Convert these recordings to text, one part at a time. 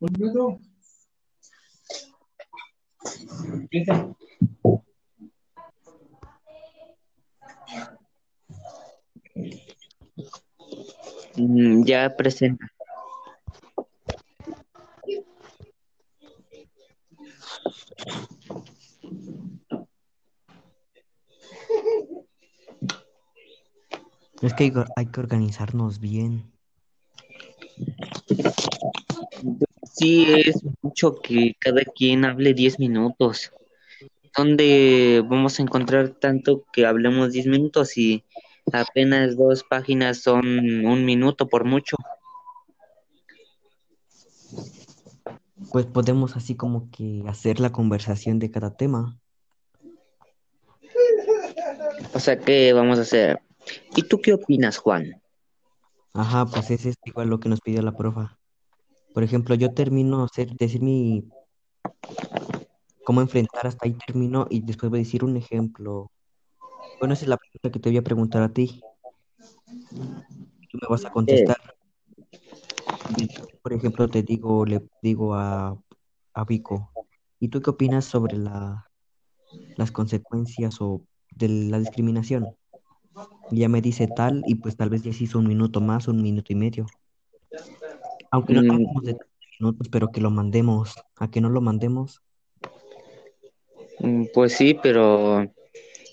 Un minuto. Mm, Ya presenta. Es que hay, que- hay que organizarnos bien. Sí, es mucho que cada quien hable 10 minutos. ¿Dónde vamos a encontrar tanto que hablemos 10 minutos y apenas dos páginas son un minuto por mucho? Pues podemos así como que hacer la conversación de cada tema. O sea, ¿qué vamos a hacer? ¿Y tú qué opinas, Juan? Ajá, pues ese es igual lo que nos pidió la profa. Por ejemplo, yo termino hacer, decir mi cómo enfrentar hasta ahí termino y después voy a decir un ejemplo. Bueno, esa es la pregunta que te voy a preguntar a ti. Tú me vas a contestar. Por ejemplo, te digo, le digo a, a Vico, ¿y tú qué opinas sobre la, las consecuencias o de la discriminación? Y ella me dice tal, y pues tal vez ya se hizo un minuto más, un minuto y medio. Aunque no Mm, hablemos de 30 minutos, pero que lo mandemos. ¿A que no lo mandemos? mm, Pues sí, pero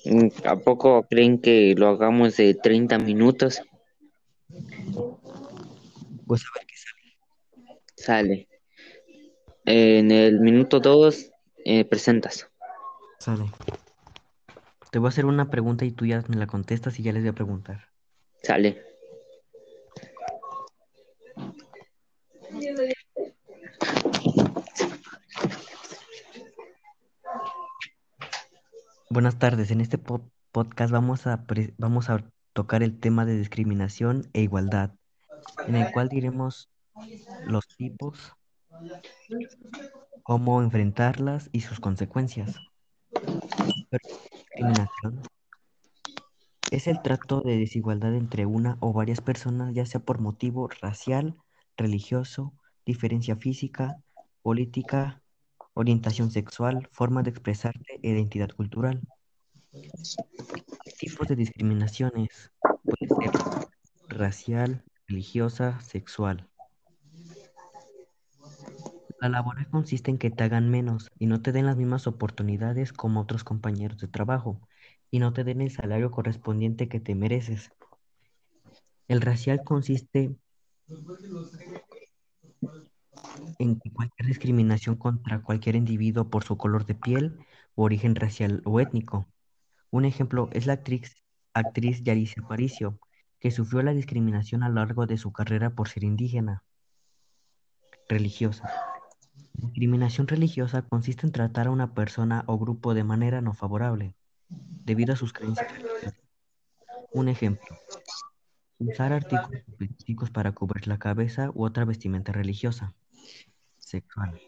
mm, ¿a poco creen que lo hagamos de 30 minutos? Pues a ver qué sale. Sale. En el minuto 2 presentas. Sale. Te voy a hacer una pregunta y tú ya me la contestas y ya les voy a preguntar. Sale. Buenas tardes. En este po- podcast vamos a, vamos a tocar el tema de discriminación e igualdad, en el cual diremos los tipos, cómo enfrentarlas y sus consecuencias. Discriminación es el trato de desigualdad entre una o varias personas, ya sea por motivo racial, religioso, diferencia física, política, orientación sexual, forma de expresarte identidad cultural. Tipos de discriminaciones puede ser racial, religiosa, sexual. La laboral consiste en que te hagan menos y no te den las mismas oportunidades como otros compañeros de trabajo y no te den el salario correspondiente que te mereces. El racial consiste en cualquier discriminación contra cualquier individuo por su color de piel, o origen racial o étnico. Un ejemplo es la actriz, actriz Yarice Aparicio, que sufrió la discriminación a lo largo de su carrera por ser indígena. Religiosa. Discriminación religiosa consiste en tratar a una persona o grupo de manera no favorable, debido a sus creencias religiosas. Un ejemplo. Usar artículos específicos para cubrir la cabeza u otra vestimenta religiosa. Sexual.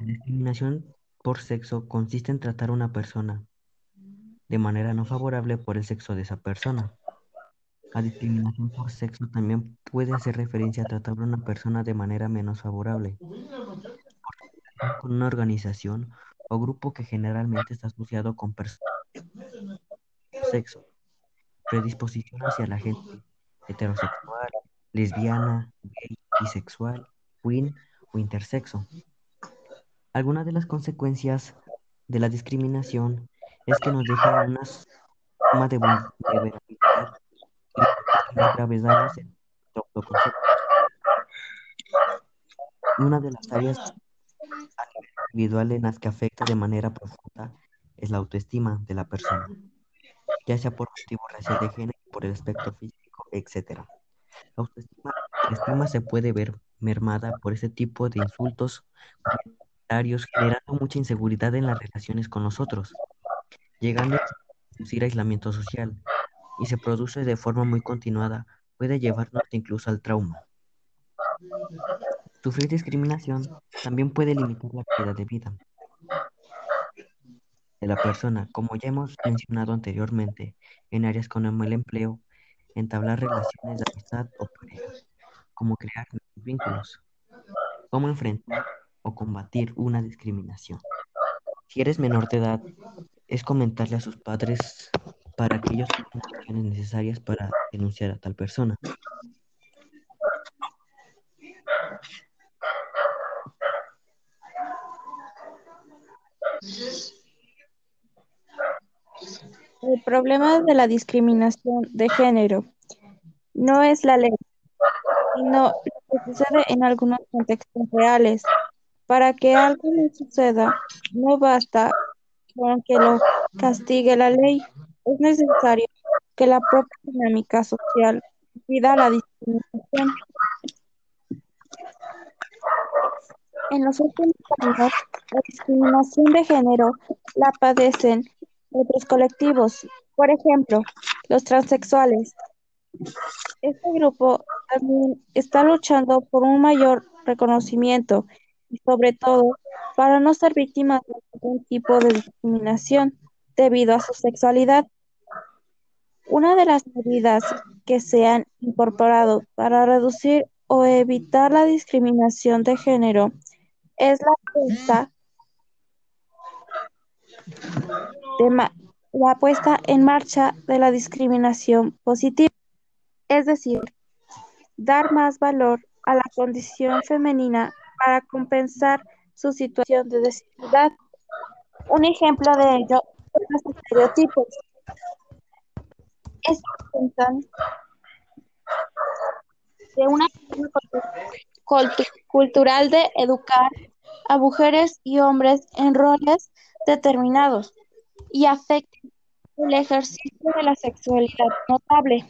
La discriminación por sexo consiste en tratar a una persona de manera no favorable por el sexo de esa persona. La discriminación por sexo también puede hacer referencia a tratar a una persona de manera menos favorable con una organización o grupo que generalmente está asociado con personas sexo, predisposición hacia la gente heterosexual, lesbiana, gay, bisexual, queer o intersexo. Algunas de las consecuencias de la discriminación es que nos deja una suma de vul- de vulnerabilidad y nuestro autoconcepto. Una de las áreas a nivel individual en las que afecta de manera profunda es la autoestima de la persona, ya sea por motivo racial de género, por el aspecto físico, etc. La autoestima, se puede ver mermada por este tipo de insultos comentarios, generando mucha inseguridad en las relaciones con nosotros, llegando a producir aislamiento social y se produce de forma muy continuada, puede llevarnos incluso al trauma. Sufrir discriminación también puede limitar la calidad de vida de la persona, como ya hemos mencionado anteriormente, en áreas como el empleo, entablar relaciones de amistad o pareja, como crear vínculos, cómo enfrentar o combatir una discriminación. Si eres menor de edad, es comentarle a sus padres para que ellos tomen las acciones necesarias para denunciar a tal persona. El problema de la discriminación de género no es la ley, sino sucede en algunos contextos reales. Para que algo no suceda, no basta con que lo castigue la ley, es necesario que la propia dinámica social impida la discriminación. En los últimos años, la discriminación de género la padecen otros colectivos, por ejemplo, los transexuales. Este grupo también está luchando por un mayor reconocimiento y sobre todo para no ser víctimas de ningún tipo de discriminación debido a su sexualidad. Una de las medidas que se han incorporado para reducir o evitar la discriminación de género es la puesta la puesta en marcha de la discriminación positiva, es decir, dar más valor a la condición femenina para compensar su situación de desigualdad. Un ejemplo de ello son los estereotipos. Estos de una forma cultural de educar a mujeres y hombres en roles determinados y afectan el ejercicio de la sexualidad notable.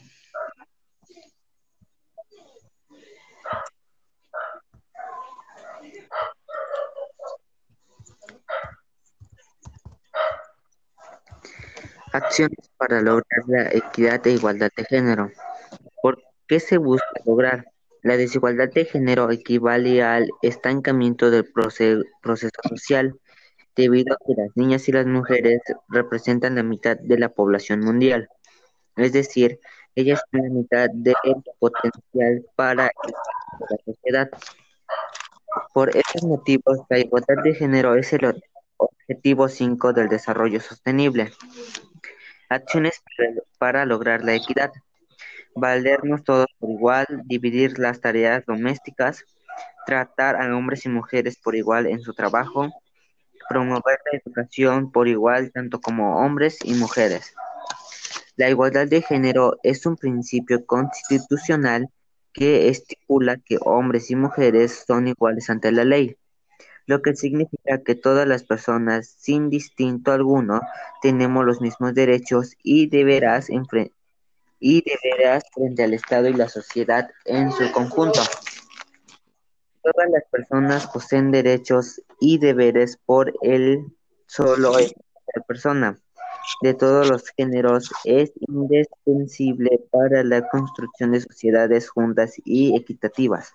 Acciones para lograr la equidad e igualdad de género. ¿Por qué se busca lograr? La desigualdad de género equivale al estancamiento del proceso social debido a que las niñas y las mujeres representan la mitad de la población mundial, es decir, ellas son la mitad del potencial para la sociedad. Por estos motivos, la igualdad de género es el objetivo 5 del desarrollo sostenible. Acciones para lograr la equidad. Valernos todos por igual, dividir las tareas domésticas, tratar a hombres y mujeres por igual en su trabajo, promover la educación por igual tanto como hombres y mujeres. La igualdad de género es un principio constitucional que estipula que hombres y mujeres son iguales ante la ley, lo que significa que todas las personas, sin distinto alguno, tenemos los mismos derechos y deberás, y deberás frente al Estado y la sociedad en su conjunto. Todas las personas poseen derechos y deberes por el solo hecho de persona, de todos los géneros, es indispensable para la construcción de sociedades juntas y equitativas.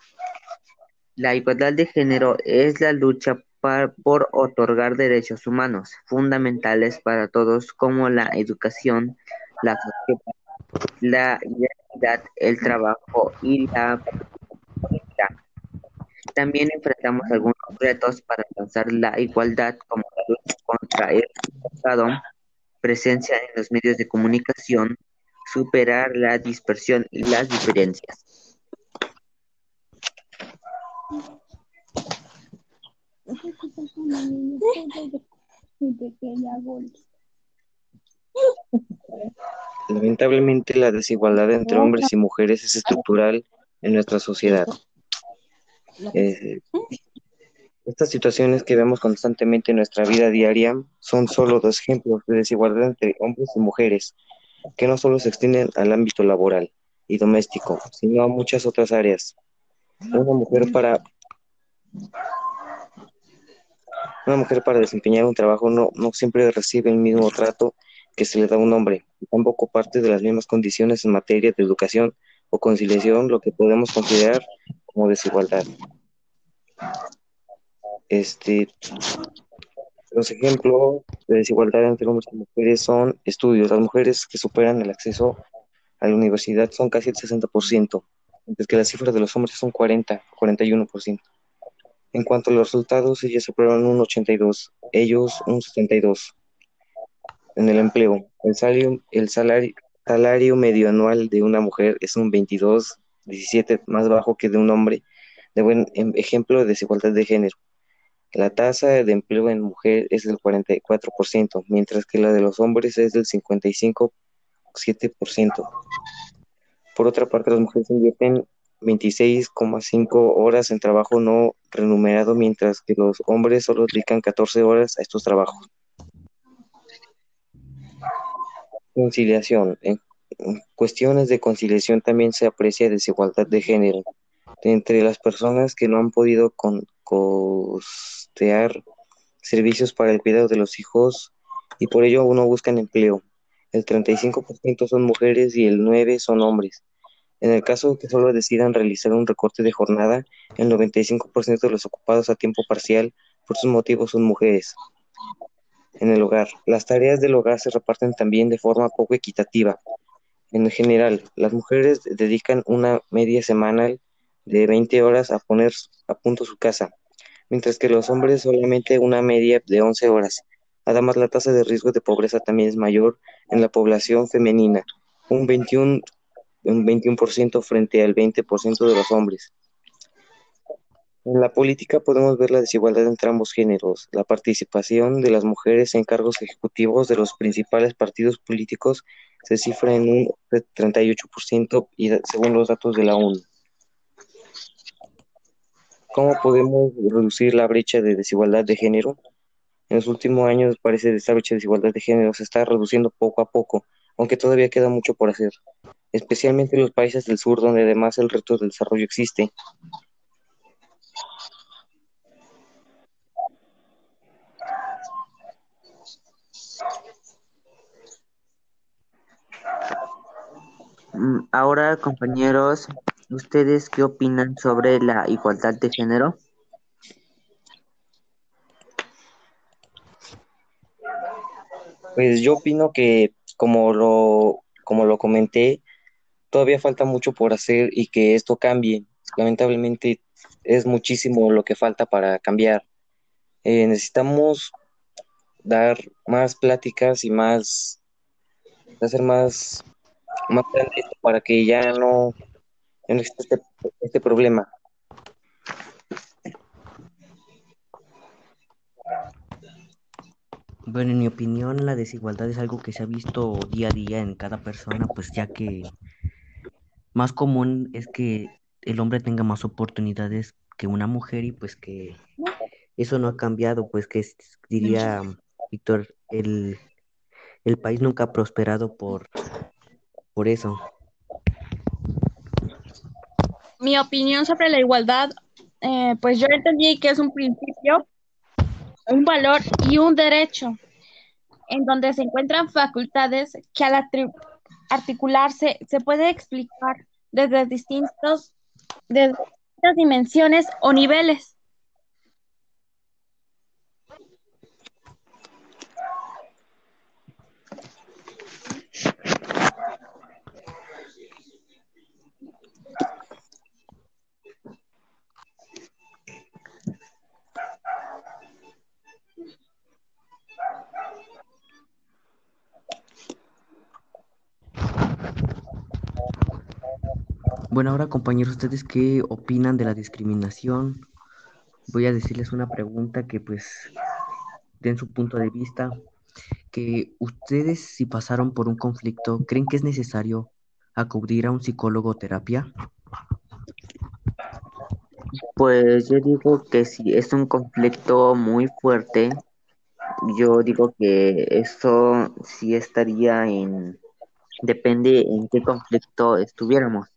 La igualdad de género es la lucha por otorgar derechos humanos fundamentales para todos como la educación, la la identidad, el trabajo y la también enfrentamos algunos retos para alcanzar la igualdad, como la lucha contra el pasado, presencia en los medios de comunicación, superar la dispersión y las diferencias. Lamentablemente la desigualdad entre hombres y mujeres es estructural en nuestra sociedad. Eh, estas situaciones que vemos constantemente en nuestra vida diaria son solo dos ejemplos de desigualdad entre hombres y mujeres, que no solo se extienden al ámbito laboral y doméstico, sino a muchas otras áreas. Una mujer para una mujer para desempeñar un trabajo no, no siempre recibe el mismo trato que se le da a un hombre, tampoco parte de las mismas condiciones en materia de educación o conciliación, lo que podemos considerar como desigualdad. Este, los ejemplos de desigualdad entre hombres y mujeres son estudios. Las mujeres que superan el acceso a la universidad son casi el 60%, mientras que las cifras de los hombres son 40, 41%. En cuanto a los resultados, ellas aprueban un 82, ellos un 72. En el empleo, el salario, el salario, salario medio anual de una mujer es un 22, 17 más bajo que de un hombre, de buen em, ejemplo de desigualdad de género. La tasa de empleo en mujer es del 44%, mientras que la de los hombres es del 55,7%. Por otra parte, las mujeres invierten 26,5 horas en trabajo no remunerado, mientras que los hombres solo dedican 14 horas a estos trabajos. Conciliación. En cuestiones de conciliación también se aprecia desigualdad de género entre las personas que no han podido costear servicios para el cuidado de los hijos y por ello uno busca empleo. El 35% son mujeres y el 9% son hombres. En el caso que solo decidan realizar un recorte de jornada, el 95% de los ocupados a tiempo parcial por sus motivos son mujeres. En el hogar, las tareas del hogar se reparten también de forma poco equitativa. En general, las mujeres dedican una media semanal de 20 horas a poner a punto su casa, mientras que los hombres solamente una media de 11 horas. Además, la tasa de riesgo de pobreza también es mayor en la población femenina, un 21, un 21% frente al 20% de los hombres. En la política podemos ver la desigualdad entre ambos géneros. La participación de las mujeres en cargos ejecutivos de los principales partidos políticos se cifra en un 38% y según los datos de la ONU. ¿Cómo podemos reducir la brecha de desigualdad de género? En los últimos años parece que esta brecha de desigualdad de género se está reduciendo poco a poco, aunque todavía queda mucho por hacer, especialmente en los países del sur donde además el reto del desarrollo existe. Mm, ahora, compañeros, ¿Ustedes qué opinan sobre la igualdad de género? Pues yo opino que como lo, como lo comenté, todavía falta mucho por hacer y que esto cambie. Lamentablemente es muchísimo lo que falta para cambiar. Eh, necesitamos dar más pláticas y más, hacer más, más para que ya no en este, este problema. Bueno, en mi opinión, la desigualdad es algo que se ha visto día a día en cada persona, pues ya que más común es que el hombre tenga más oportunidades que una mujer y pues que eso no ha cambiado, pues que diría Víctor, el, el país nunca ha prosperado por, por eso. Mi opinión sobre la igualdad, eh, pues yo entendí que es un principio, un valor y un derecho, en donde se encuentran facultades que al articularse se puede explicar desde distintos, desde distintas dimensiones o niveles. Bueno, ahora compañeros, ¿ustedes qué opinan de la discriminación? Voy a decirles una pregunta que pues den su punto de vista, que ustedes si pasaron por un conflicto, ¿creen que es necesario acudir a un psicólogo terapia? Pues yo digo que si es un conflicto muy fuerte, yo digo que eso sí estaría en, depende en qué conflicto estuviéramos.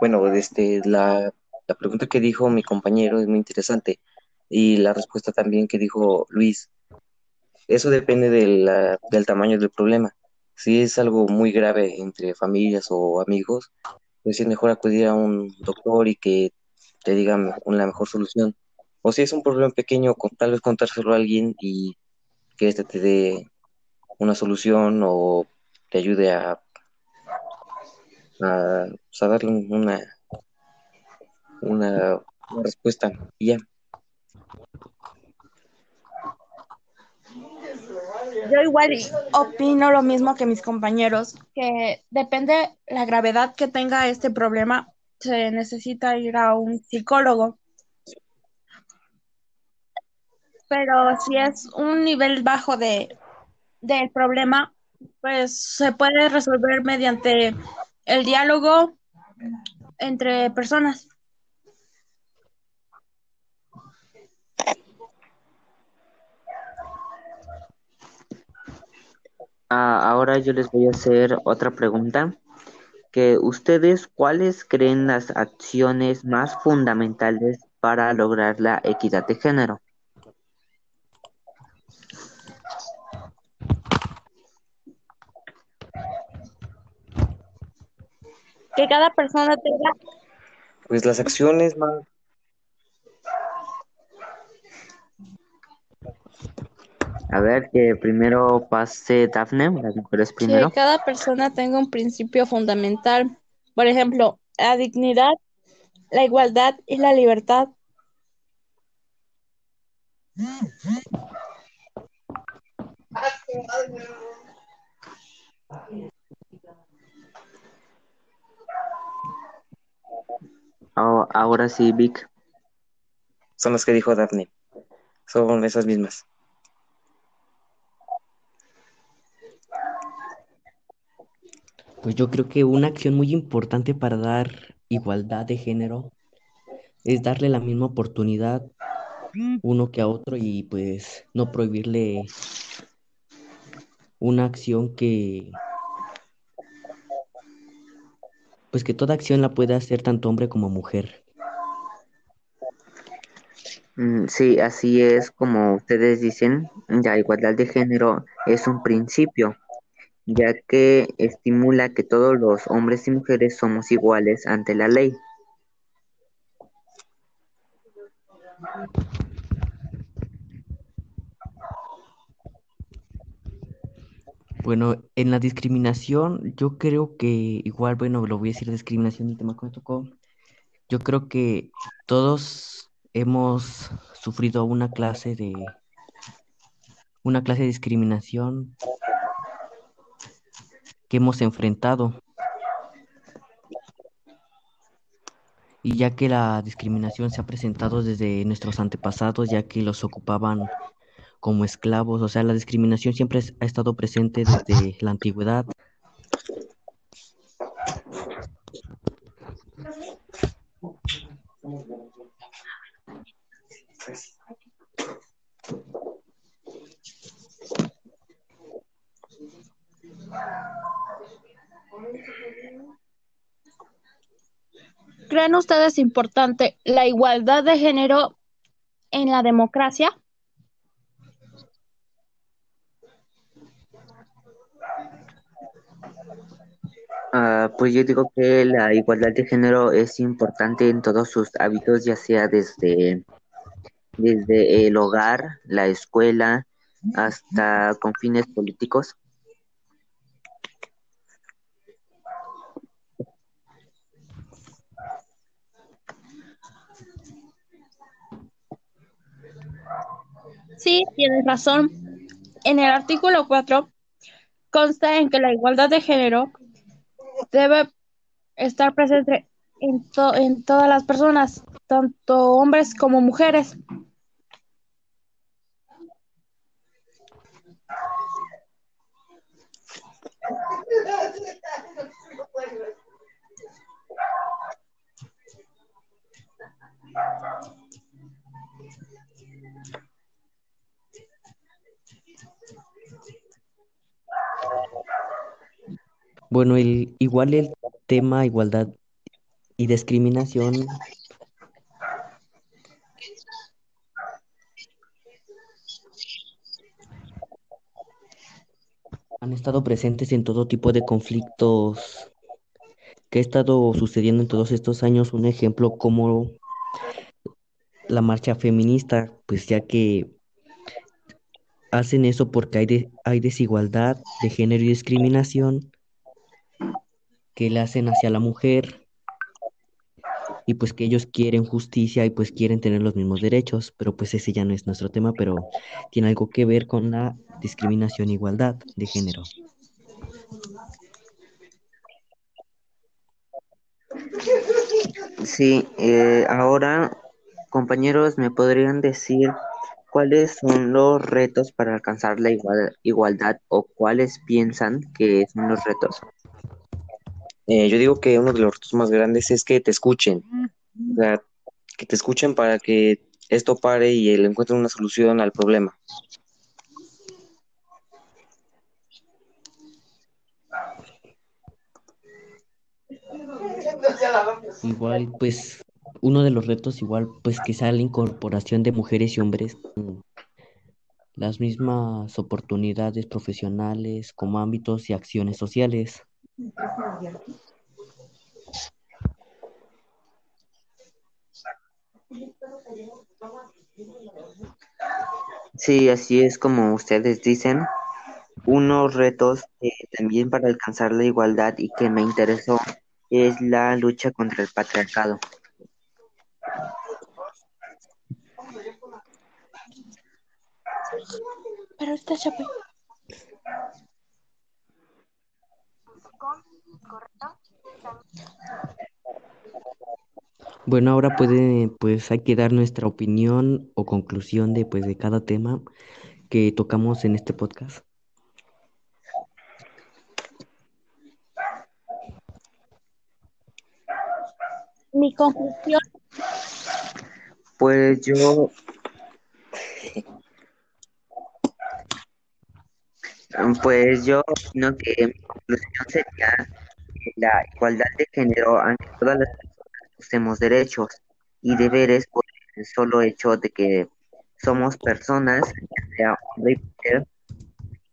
Bueno, este, la, la pregunta que dijo mi compañero es muy interesante y la respuesta también que dijo Luis. Eso depende del tamaño del problema. Si es algo muy grave entre familias o amigos, pues es mejor acudir a un doctor y que te digan una mejor solución. O si es un problema pequeño, tal vez contárselo a alguien y que éste te dé una solución o te ayude a, a, pues, darle una, una, una respuesta y ya. Yo igual opino lo mismo que mis compañeros, que depende la gravedad que tenga este problema, se necesita ir a un psicólogo. Pero si es un nivel bajo de del problema, pues se puede resolver mediante el diálogo entre personas. Ah, ahora yo les voy a hacer otra pregunta. Que ustedes, ¿cuáles creen las acciones más fundamentales para lograr la equidad de género? Que cada persona tenga Pues las acciones más A ver, que primero pase Dafne, las mujeres primero. que cada persona tenga un principio fundamental. Por ejemplo, la dignidad, la igualdad y la libertad. Ah, ahora sí, Vic. son las que dijo Daphne. Son esas mismas. Pues yo creo que una acción muy importante para dar igualdad de género es darle la misma oportunidad uno que a otro y pues no prohibirle una acción que pues que toda acción la puede hacer tanto hombre como mujer. Mm, Sí, así es como ustedes dicen, la igualdad de género es un principio, ya que estimula que todos los hombres y mujeres somos iguales ante la ley. Bueno, en la discriminación, yo creo que igual, bueno, lo voy a decir discriminación, el tema que me tocó. Yo creo que todos hemos sufrido una clase de una clase de discriminación que hemos enfrentado. Y ya que la discriminación se ha presentado desde nuestros antepasados, ya que los ocupaban como esclavos, o sea, la discriminación siempre ha estado presente desde la antigüedad. ¿Creen ustedes importante la igualdad de género en la democracia? Ah, pues yo digo que la igualdad de género es importante en todos sus hábitos, ya sea desde, desde el hogar, la escuela, hasta con fines políticos. Sí, tienes razón. En el artículo 4 consta en que la igualdad de género debe estar presente en, to- en todas las personas, tanto hombres como mujeres. Bueno, el, igual el tema igualdad y discriminación han estado presentes en todo tipo de conflictos que ha estado sucediendo en todos estos años. Un ejemplo como la marcha feminista, pues ya que hacen eso porque hay, de- hay desigualdad de género y discriminación que le hacen hacia la mujer y pues que ellos quieren justicia y pues quieren tener los mismos derechos, pero pues ese ya no es nuestro tema, pero tiene algo que ver con la discriminación e igualdad de género. Sí, eh, ahora, compañeros, ¿me podrían decir cuáles son los retos para alcanzar la igual- igualdad o cuáles piensan que son los retos? Eh, yo digo que uno de los retos más grandes es que te escuchen, o sea, que te escuchen para que esto pare y le encuentren una solución al problema. Igual, pues, uno de los retos, igual, pues, que sea la incorporación de mujeres y hombres con las mismas oportunidades profesionales como ámbitos y acciones sociales. Sí, así es como ustedes dicen. Unos retos también para alcanzar la igualdad y que me interesó es la lucha contra el patriarcado. Pero Bueno, ahora puede, pues, hay que dar nuestra opinión o conclusión de, pues, de cada tema que tocamos en este podcast. Mi conclusión, Pues yo, pues yo opino que mi conclusión sería la igualdad de género, aunque todas las personas poseemos derechos y deberes por el solo hecho de que somos personas,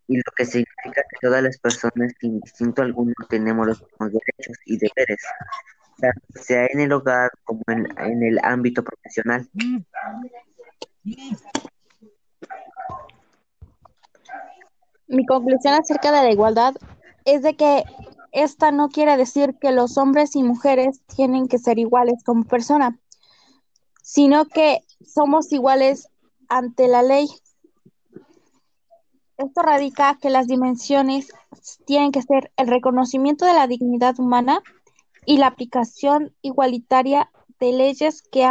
y lo que significa que todas las personas, sin distinto alguno, tenemos los mismos derechos y deberes, sea en el hogar como en, en el ámbito profesional. Mi conclusión acerca de la igualdad es de que esta no quiere decir que los hombres y mujeres tienen que ser iguales como persona, sino que somos iguales ante la ley. Esto radica que las dimensiones tienen que ser el reconocimiento de la dignidad humana y la aplicación igualitaria de leyes que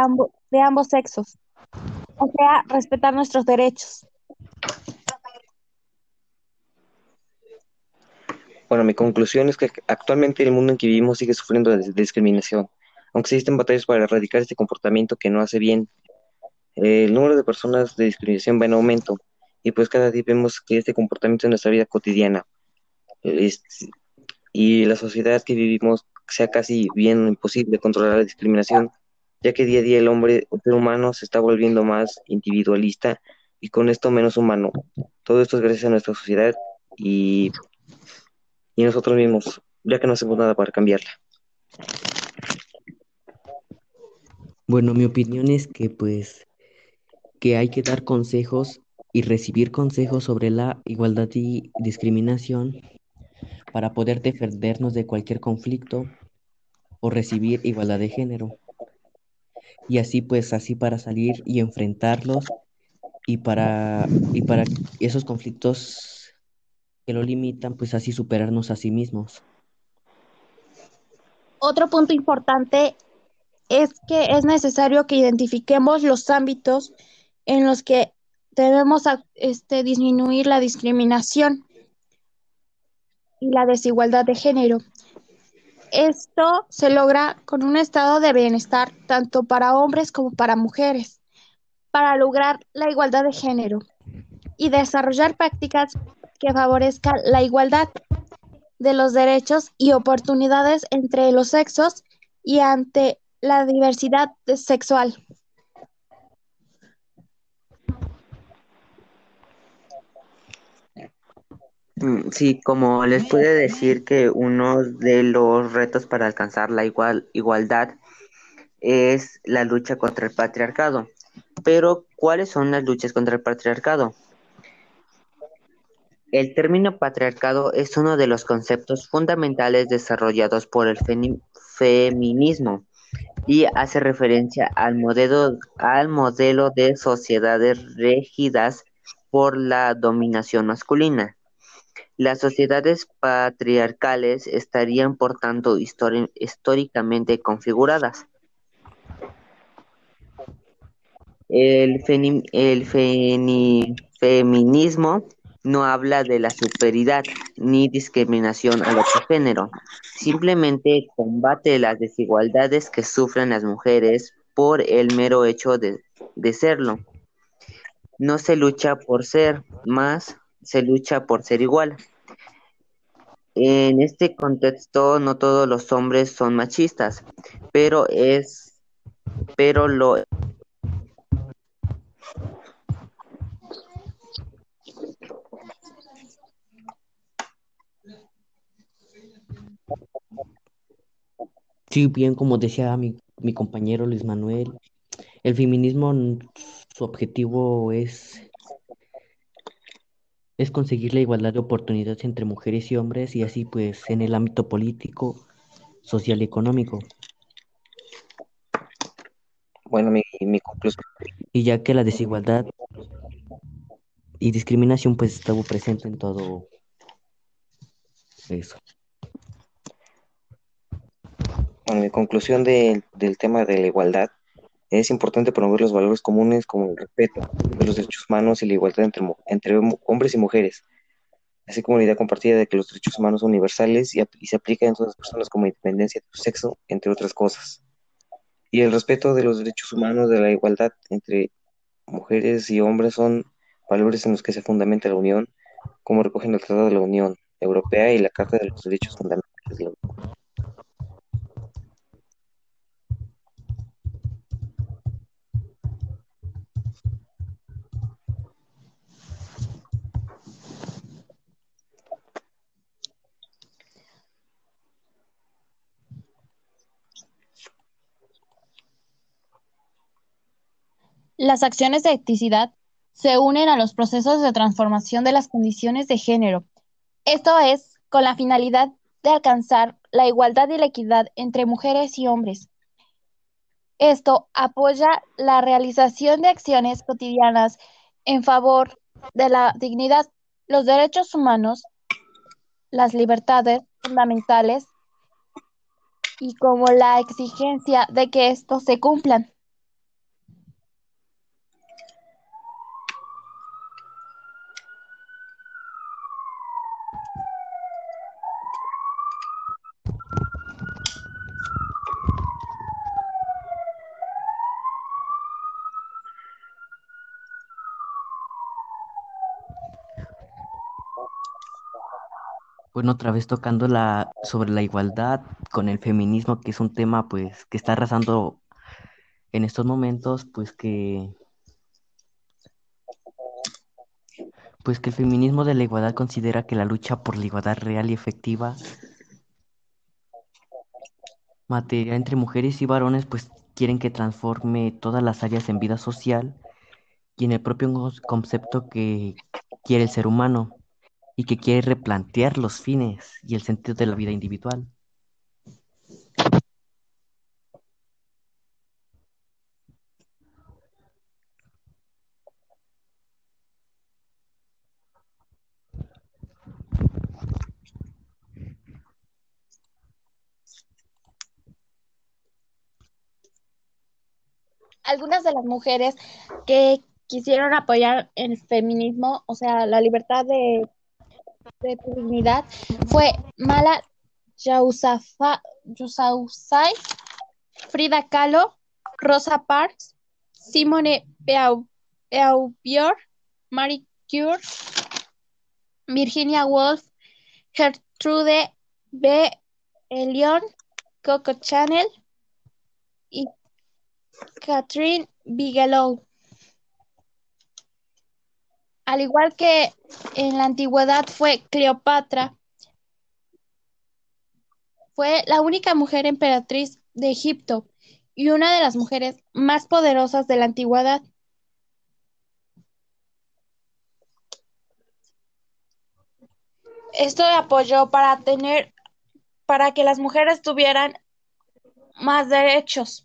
de ambos sexos, o sea, respetar nuestros derechos. Bueno, mi conclusión es que actualmente el mundo en que vivimos sigue sufriendo de, discriminación, aunque existen batallas para erradicar este comportamiento que no hace bien. El número de personas de discriminación va en aumento y pues cada día vemos que este comportamiento en nuestra vida cotidiana y la sociedad que vivimos sea casi bien imposible controlar la discriminación, ya que día a día el hombre, el ser humano, se está volviendo más individualista y con esto menos humano. Todo esto es gracias a nuestra sociedad y y nosotros mismos, ya que no hacemos nada para cambiarla. Bueno, mi opinión es que pues que hay que dar consejos y recibir consejos sobre la igualdad y discriminación para poder defendernos de cualquier conflicto o recibir igualdad de género. Y así pues así para salir y enfrentarlos y para y para esos conflictos que lo limitan, pues así superarnos a sí mismos. Otro punto importante es que es necesario que identifiquemos los ámbitos en los que debemos este, disminuir la discriminación y la desigualdad de género. Esto se logra con un estado de bienestar tanto para hombres como para mujeres, para lograr la igualdad de género y desarrollar prácticas que favorezcan la igualdad de los derechos y oportunidades entre los sexos y ante la diversidad sexual. Mm, Sí, como les pude decir que uno de los retos para alcanzar la igual, igualdad es la lucha contra el patriarcado. Pero, ¿cuáles son las luchas contra el patriarcado? El término patriarcado es uno de los conceptos fundamentales desarrollados por el feminismo y hace referencia al modelo, de sociedades regidas por la dominación masculina. Las sociedades patriarcales estarían, por tanto, históricamente configuradas. El feminismo no habla de la superioridad ni discriminación al otro género, simplemente combate las desigualdades que sufren las mujeres por el mero hecho de, de serlo. No se lucha por ser más, se lucha por ser igual. En este contexto no todos los hombres son machistas, pero es pero lo Sí, bien, como decía mi, mi compañero Luis Manuel, el feminismo, su objetivo es, es conseguir la igualdad de oportunidades entre mujeres y hombres y así pues en el ámbito político, social y económico. Bueno, mi, mi conclusión. Y ya que la desigualdad y discriminación pues estuvo presente en todo eso. Mi conclusión del tema de la igualdad es importante promover los valores comunes como el respeto de los derechos humanos y la igualdad entre, hombres y mujeres, así como la idea compartida de que los derechos humanos son universales y, y se aplican en todas las personas como independencia de su sexo, entre otras cosas. Y el respeto de los derechos humanos, de la igualdad entre mujeres y hombres son valores en los que se fundamenta la Unión, como recogen el Tratado de la Unión Europea y la Carta de los Derechos Fundamentales de la Unión. Las acciones de etnicidad se unen a los procesos de transformación de las condiciones de género, esto es, con la finalidad de alcanzar la igualdad y la equidad entre mujeres y hombres. Esto apoya la realización de acciones cotidianas en favor de la dignidad, los derechos humanos, las libertades fundamentales y como la exigencia de que estos se cumplan. Bueno, otra vez tocando la sobre la igualdad con el feminismo, que es un tema pues que está arrasando en estos momentos, pues que pues que el feminismo de la igualdad considera que la lucha por la igualdad real y efectiva materia entre mujeres y varones pues quieren que transforme todas las áreas en vida social y en el propio concepto que quiere el ser humano y que quiere replantear los fines y el sentido de la vida individual. Algunas de las mujeres que quisieron apoyar el feminismo, o sea, la libertad de de dignidad fue Mala Yousafzai, Frida Kahlo, Rosa Parks, Simone Beauvoir, Marie Curie, Virginia Woolf, Gertrude B. Elion, Coco Chanel Catherine Bigelow. Al igual que en la antigüedad fue Cleopatra, fue la única mujer emperatriz de Egipto y una de las mujeres más poderosas de la antigüedad. esto apoyó para tener, para que las mujeres tuvieran más derechos.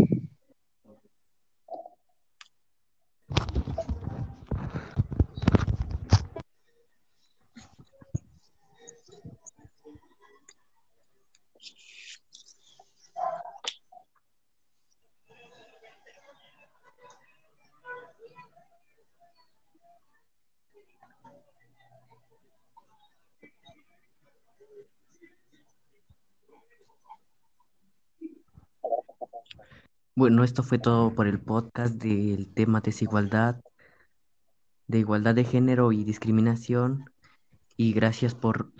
Bueno, esto fue todo por el podcast del tema desigualdad, de igualdad de género y discriminación. Y gracias por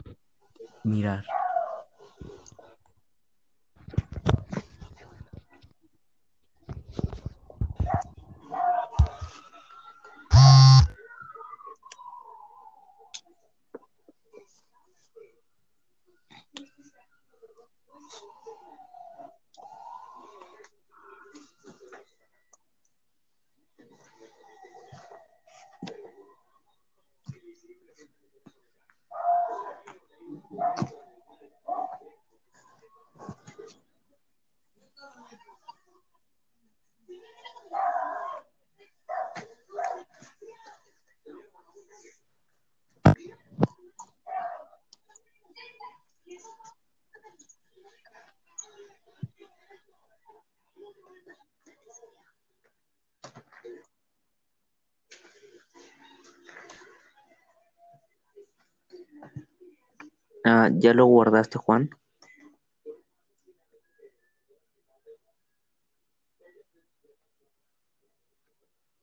mirar. Ah, ¿ya lo guardaste, Juan?